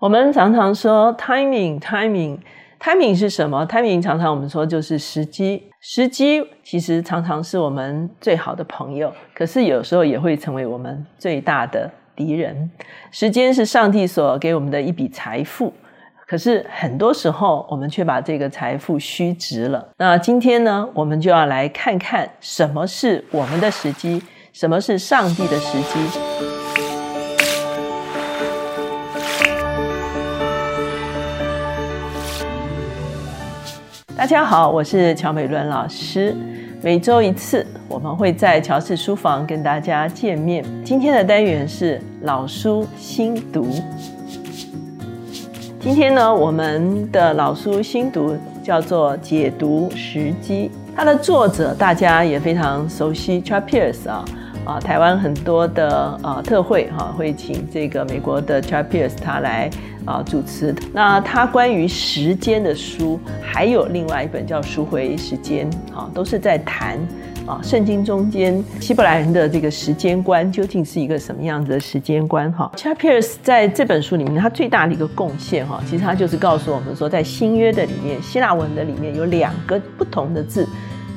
我们常常说 timing，timing，timing 是什么？timing 常常我们说就是时机，时机其实常常是我们最好的朋友，可是有时候也会成为我们最大的敌人。时间是上帝所给我们的一笔财富，可是很多时候我们却把这个财富虚值了。那今天呢，我们就要来看看什么是我们的时机，什么是上帝的时机。大家好，我是乔美伦老师。每周一次，我们会在乔氏书房跟大家见面。今天的单元是老书新读。今天呢，我们的老书新读叫做《解读时机》，它的作者大家也非常熟悉，Tarpierce 啊。啊，台湾很多的呃特会哈，会请这个美国的 Tarpierce 他来啊主持。那他关于时间的书，还有另外一本叫《赎回时间》啊，都是在谈啊圣经中间希伯来人的这个时间观究竟是一个什么样子的时间观哈。Charles Pierce 在这本书里面，他最大的一个贡献哈，其实他就是告诉我们说，在新约的里面，希腊文的里面有两个不同的字。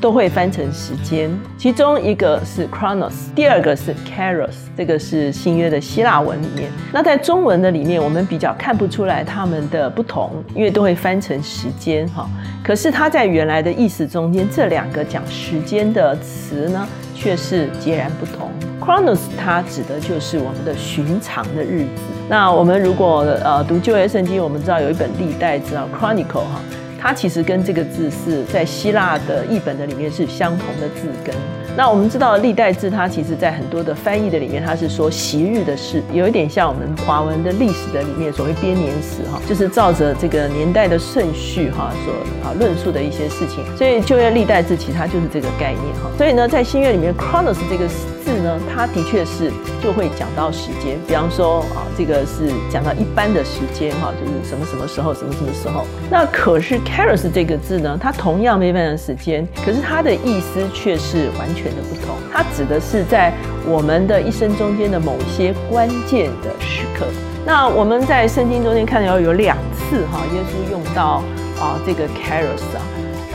都会翻成时间，其中一个是 chronos，第二个是 kairos，这个是新约的希腊文里面。那在中文的里面，我们比较看不出来它们的不同，因为都会翻成时间哈。可是它在原来的意思中间，这两个讲时间的词呢，却是截然不同。chronos 它指的就是我们的寻常的日子。那我们如果呃读旧约圣经，我们知道有一本历代知道 chronicle 哈。它其实跟这个字是在希腊的译本的里面是相同的字根。那我们知道历代字，它其实在很多的翻译的里面，它是说昔日的事，有一点像我们华文的历史的里面所谓编年史哈，就是照着这个年代的顺序哈所啊论述的一些事情。所以旧约历代字其实它就是这个概念哈。所以呢，在新约里面，chronos 这个字呢，它的确是就会讲到时间，比方说啊，这个是讲到一般的时间哈，就是什么什么时候，什么什么时候。那可是 Caros 这个字呢，它同样没办法时间，可是它的意思却是完全的不同。它指的是在我们的一生中间的某些关键的时刻。那我们在圣经中间看到有两次哈，耶稣用到啊这个 Caros 啊。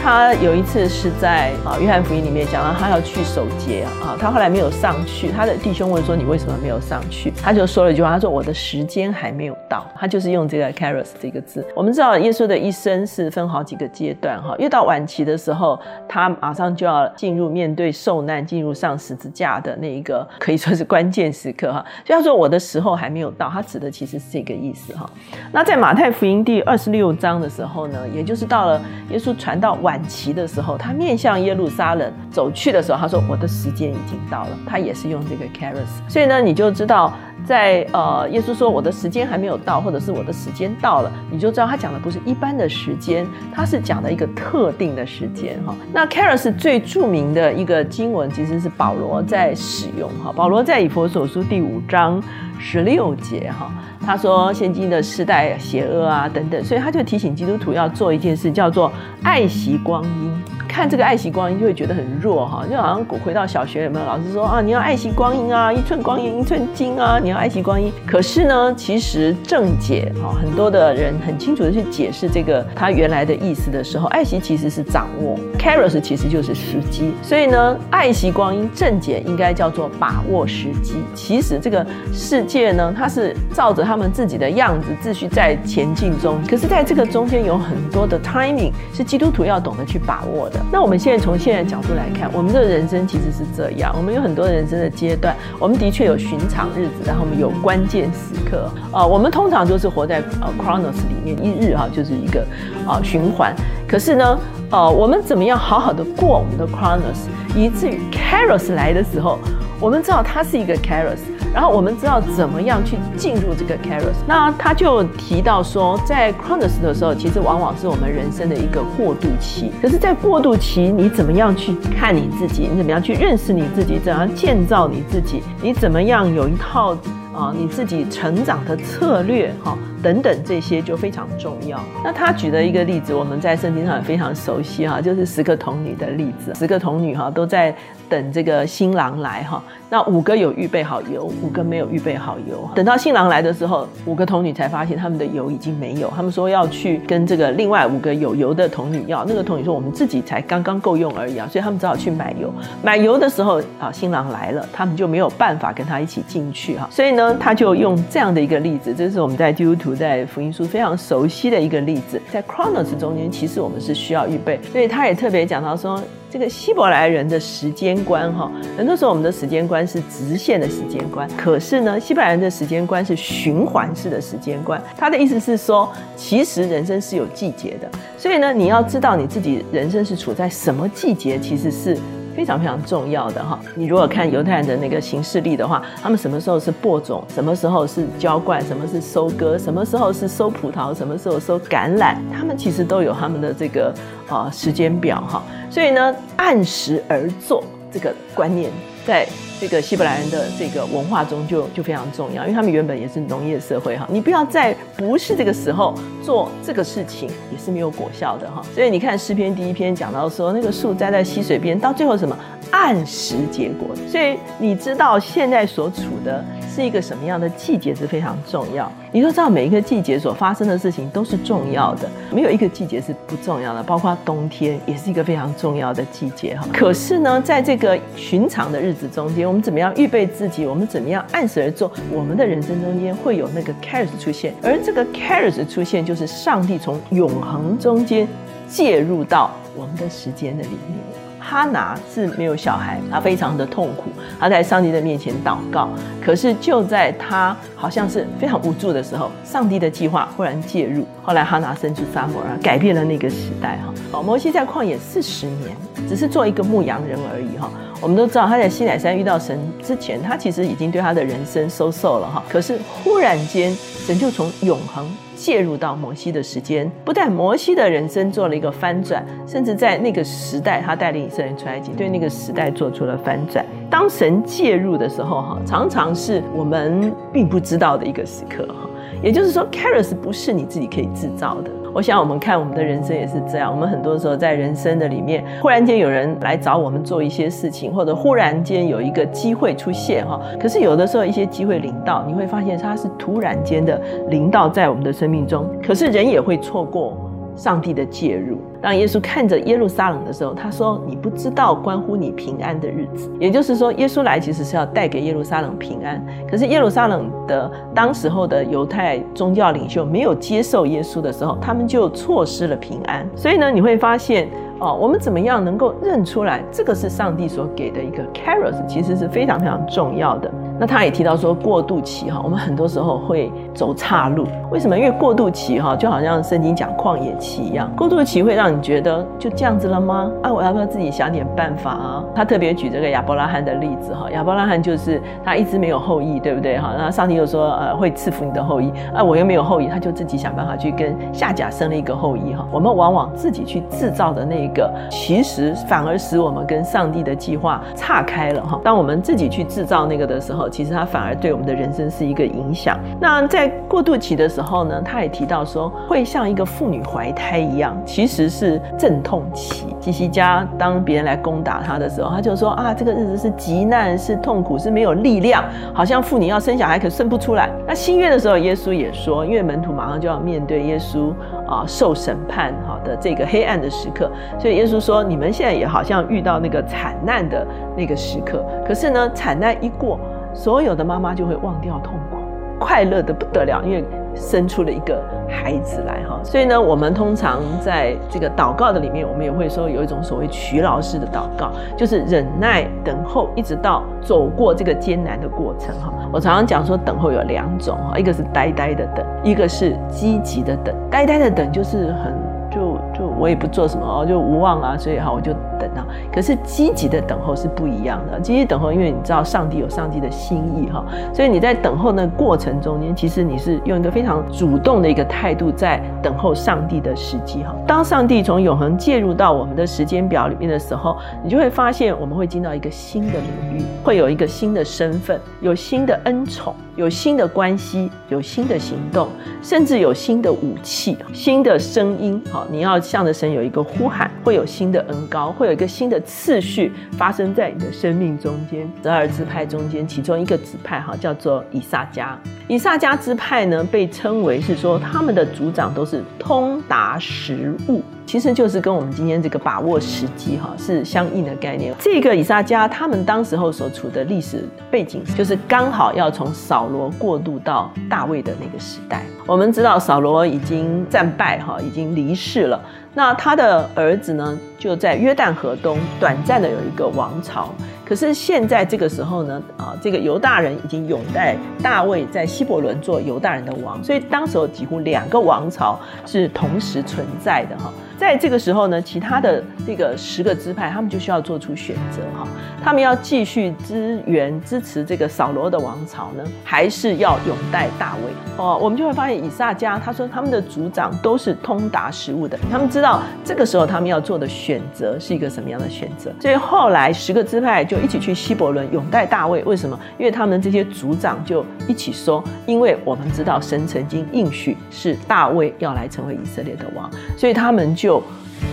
他有一次是在啊约翰福音里面讲到他要去守节啊，他后来没有上去。他的弟兄问说：“你为什么没有上去？”他就说了一句话：“他说我的时间还没有到。”他就是用这个 “caros” 这个字。我们知道耶稣的一生是分好几个阶段哈，越到晚期的时候，他马上就要进入面对受难、进入上十字架的那一个可以说是关键时刻哈。所以他说我的时候还没有到，他指的其实是这个意思哈。那在马太福音第二十六章的时候呢，也就是到了耶稣传到晚。晚期的时候，他面向耶路撒冷走去的时候，他说：“我的时间已经到了。”他也是用这个 caros，所以呢，你就知道，在呃，耶稣说我的时间还没有到，或者是我的时间到了，你就知道他讲的不是一般的时间，他是讲的一个特定的时间哈。那 caros 最著名的一个经文其实是保罗在使用哈，保罗在以佛所书第五章十六节哈。他说：“现今的时代邪恶啊，等等，所以他就提醒基督徒要做一件事，叫做爱惜光阴。看这个爱惜光阴，就会觉得很弱哈，就好像回到小学有没有老师说啊，你要爱惜光阴啊，一寸光阴一寸金啊，你要爱惜光阴。可是呢，其实正解哈，很多的人很清楚的去解释这个他原来的意思的时候，爱惜其实是掌握，caros 其实就是时机。所以呢，爱惜光阴正解应该叫做把握时机。其实这个世界呢，它是照着。他们自己的样子秩序在前进中，可是在这个中间有很多的 timing 是基督徒要懂得去把握的。那我们现在从现在角度来看，我们的人生其实是这样，我们有很多人生的阶段，我们的确有寻常日子，然后我们有关键时刻啊。我们通常就是活在呃 chronos 里面，一日哈就是一个啊循环。可是呢，呃，我们怎么样好好的过我们的 chronos，以至于 caros 来的时候，我们知道它是一个 caros。然后我们知道怎么样去进入这个 caros。那他就提到说，在 chronos 的时候，其实往往是我们人生的一个过渡期。可是，在过渡期，你怎么样去看你自己？你怎么样去认识你自己？怎样建造你自己？你怎么样有一套啊，你自己成长的策略？哈。等等，这些就非常重要。那他举的一个例子，我们在圣经上也非常熟悉哈，就是十个童女的例子。十个童女哈都在等这个新郎来哈。那五个有预备好油，五个没有预备好油。等到新郎来的时候，五个童女才发现他们的油已经没有。他们说要去跟这个另外五个有油的童女要。那个童女说我们自己才刚刚够用而已啊，所以他们只好去买油。买油的时候啊，新郎来了，他们就没有办法跟他一起进去哈。所以呢他就用这样的一个例子，这是我们在基督徒在福音书非常熟悉的一个例子。在 Chronos 中间，其实我们是需要预备，所以他也特别讲到说。这个希伯来人的时间观，哈，很多时候我们的时间观是直线的时间观，可是呢，希伯来人的时间观是循环式的时间观。他的意思是说，其实人生是有季节的，所以呢，你要知道你自己人生是处在什么季节，其实是非常非常重要的哈。你如果看犹太人的那个行事历的话，他们什么时候是播种，什么时候是浇灌，什么是收割，什么时候是收葡萄，什么时候收橄榄，他们其实都有他们的这个呃时间表哈。所以呢，按时而作这个观念，在这个希伯来人的这个文化中就就非常重要，因为他们原本也是农业社会哈。你不要在不是这个时候做这个事情，也是没有果效的哈。所以你看诗篇第一篇讲到说，那个树栽在溪水边，到最后什么按时结果。所以你知道现在所处的。是一个什么样的季节是非常重要。你都知道每一个季节所发生的事情都是重要的，没有一个季节是不重要的。包括冬天也是一个非常重要的季节哈。可是呢，在这个寻常的日子中间，我们怎么样预备自己？我们怎么样按时而做？我们的人生中间会有那个 cares 出现，而这个 cares 出现就是上帝从永恒中间介入到我们的时间的里面。哈拿是没有小孩，他非常的痛苦，他在上帝的面前祷告。可是就在他好像是非常无助的时候，上帝的计划忽然介入。后来哈拿生出撒母耳，改变了那个时代。哈，哦，摩西在旷野四十年，只是做一个牧羊人而已。哈，我们都知道他在西乃山遇到神之前，他其实已经对他的人生收受了。哈，可是忽然间，神就从永恒。介入到摩西的时间，不但摩西的人生做了一个翻转，甚至在那个时代，他带领以色列人出埃及，对那个时代做出了翻转。当神介入的时候，哈，常常是我们并不知道的一个时刻，哈。也就是说，Caris 不是你自己可以制造的。我想，我们看我们的人生也是这样。我们很多时候在人生的里面，忽然间有人来找我们做一些事情，或者忽然间有一个机会出现，哈。可是有的时候一些机会临到，你会发现它是突然间的临到在我们的生命中。可是人也会错过。上帝的介入，当耶稣看着耶路撒冷的时候，他说：“你不知道关乎你平安的日子。”也就是说，耶稣来其实是要带给耶路撒冷平安。可是耶路撒冷的当时候的犹太宗教领袖没有接受耶稣的时候，他们就错失了平安。所以呢，你会发现。哦，我们怎么样能够认出来这个是上帝所给的一个 caros，其实是非常非常重要的。那他也提到说过渡期哈，我们很多时候会走岔路，为什么？因为过渡期哈，就好像圣经讲旷野期一样，过渡期会让你觉得就这样子了吗？啊，我要不要自己想点办法啊？他特别举这个亚伯拉罕的例子哈，亚伯拉罕就是他一直没有后裔，对不对哈？那上帝又说呃会赐福你的后裔，啊我又没有后裔，他就自己想办法去跟夏甲生了一个后裔哈。我们往往自己去制造的那。个其实反而使我们跟上帝的计划岔开了哈。当我们自己去制造那个的时候，其实它反而对我们的人生是一个影响。那在过渡期的时候呢，他也提到说，会像一个妇女怀胎一样，其实是阵痛期。基西家当别人来攻打他的时候，他就说啊，这个日子是极难，是痛苦，是没有力量，好像妇女要生小孩可生不出来。那新约的时候，耶稣也说，因为门徒马上就要面对耶稣啊受审判哈的这个黑暗的时刻。所以耶稣说：“你们现在也好像遇到那个惨难的那个时刻，可是呢，惨难一过，所有的妈妈就会忘掉痛苦，快乐的不得了，因为生出了一个孩子来哈。所以呢，我们通常在这个祷告的里面，我们也会说有一种所谓徐老师的祷告，就是忍耐等候，一直到走过这个艰难的过程哈。我常常讲说，等候有两种哈，一个是呆呆的等，一个是积极的等。呆呆的等就是很。”就就我也不做什么哦，就无望啊，所以哈我就等啊。可是积极的等候是不一样的。积极等候，因为你知道上帝有上帝的心意哈，所以你在等候那过程中间，其实你是用一个非常主动的一个态度在等候上帝的时机哈。当上帝从永恒介入到我们的时间表里面的时候，你就会发现我们会进到一个新的领域，会有一个新的身份，有新的恩宠。有新的关系，有新的行动，甚至有新的武器、新的声音。好，你要向着神有一个呼喊，会有新的恩高，会有一个新的次序发生在你的生命中间。十二支派中间，其中一个支派哈叫做以撒迦。以撒迦支派呢，被称为是说他们的族长都是通达食物。其实就是跟我们今天这个把握时机哈是相应的概念。这个以撒加他们当时候所处的历史背景，就是刚好要从扫罗过渡到大卫的那个时代。我们知道扫罗已经战败哈，已经离世了。那他的儿子呢，就在约旦河东短暂的有一个王朝。可是现在这个时候呢，啊，这个犹大人已经拥戴大卫在希伯伦做犹大人的王，所以当时候几乎两个王朝是同时存在的哈。在这个时候呢，其他的这个十个支派，他们就需要做出选择哈，他们要继续支援支持这个扫罗的王朝呢，还是要拥戴大卫？哦，我们就会发现以撒家他说他们的族长都是通达食物的，他们知道这个时候他们要做的选择是一个什么样的选择，所以后来十个支派就一起去希伯伦拥戴大卫。为什么？因为他们这些族长就一起说，因为我们知道神曾经应许是大卫要来成为以色列的王，所以他们就。就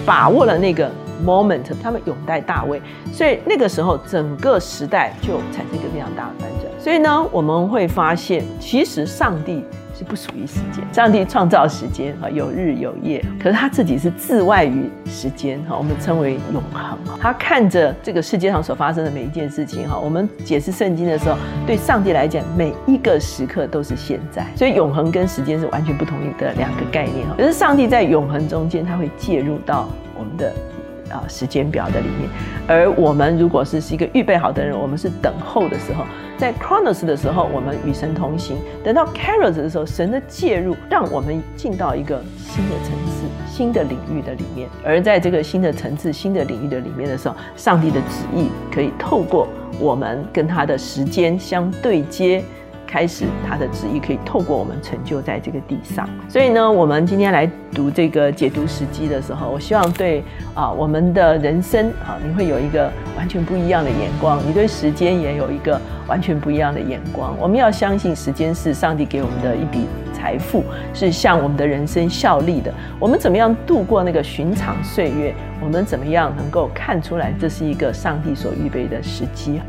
把握了那个 moment，他们拥戴大卫，所以那个时候整个时代就产生一个非常大的反转。所以呢，我们会发现，其实上帝。是不属于时间，上帝创造时间啊，有日有夜，可是他自己是自外于时间哈，我们称为永恒。他看着这个世界上所发生的每一件事情哈，我们解释圣经的时候，对上帝来讲，每一个时刻都是现在，所以永恒跟时间是完全不同的两个概念哈。可是上帝在永恒中间，他会介入到我们的。啊，时间表的里面，而我们如果是是一个预备好的人，我们是等候的时候，在 Chronos 的时候，我们与神同行；等到 Caros 的时候，神的介入让我们进到一个新的层次、新的领域的里面。而在这个新的层次、新的领域的里面的时候，上帝的旨意可以透过我们跟他的时间相对接。开始，他的旨意可以透过我们成就在这个地上。所以呢，我们今天来读这个解读时机的时候，我希望对啊我们的人生啊，你会有一个完全不一样的眼光。你对时间也有一个完全不一样的眼光。我们要相信时间是上帝给我们的一笔财富，是向我们的人生效力的。我们怎么样度过那个寻常岁月？我们怎么样能够看出来这是一个上帝所预备的时机？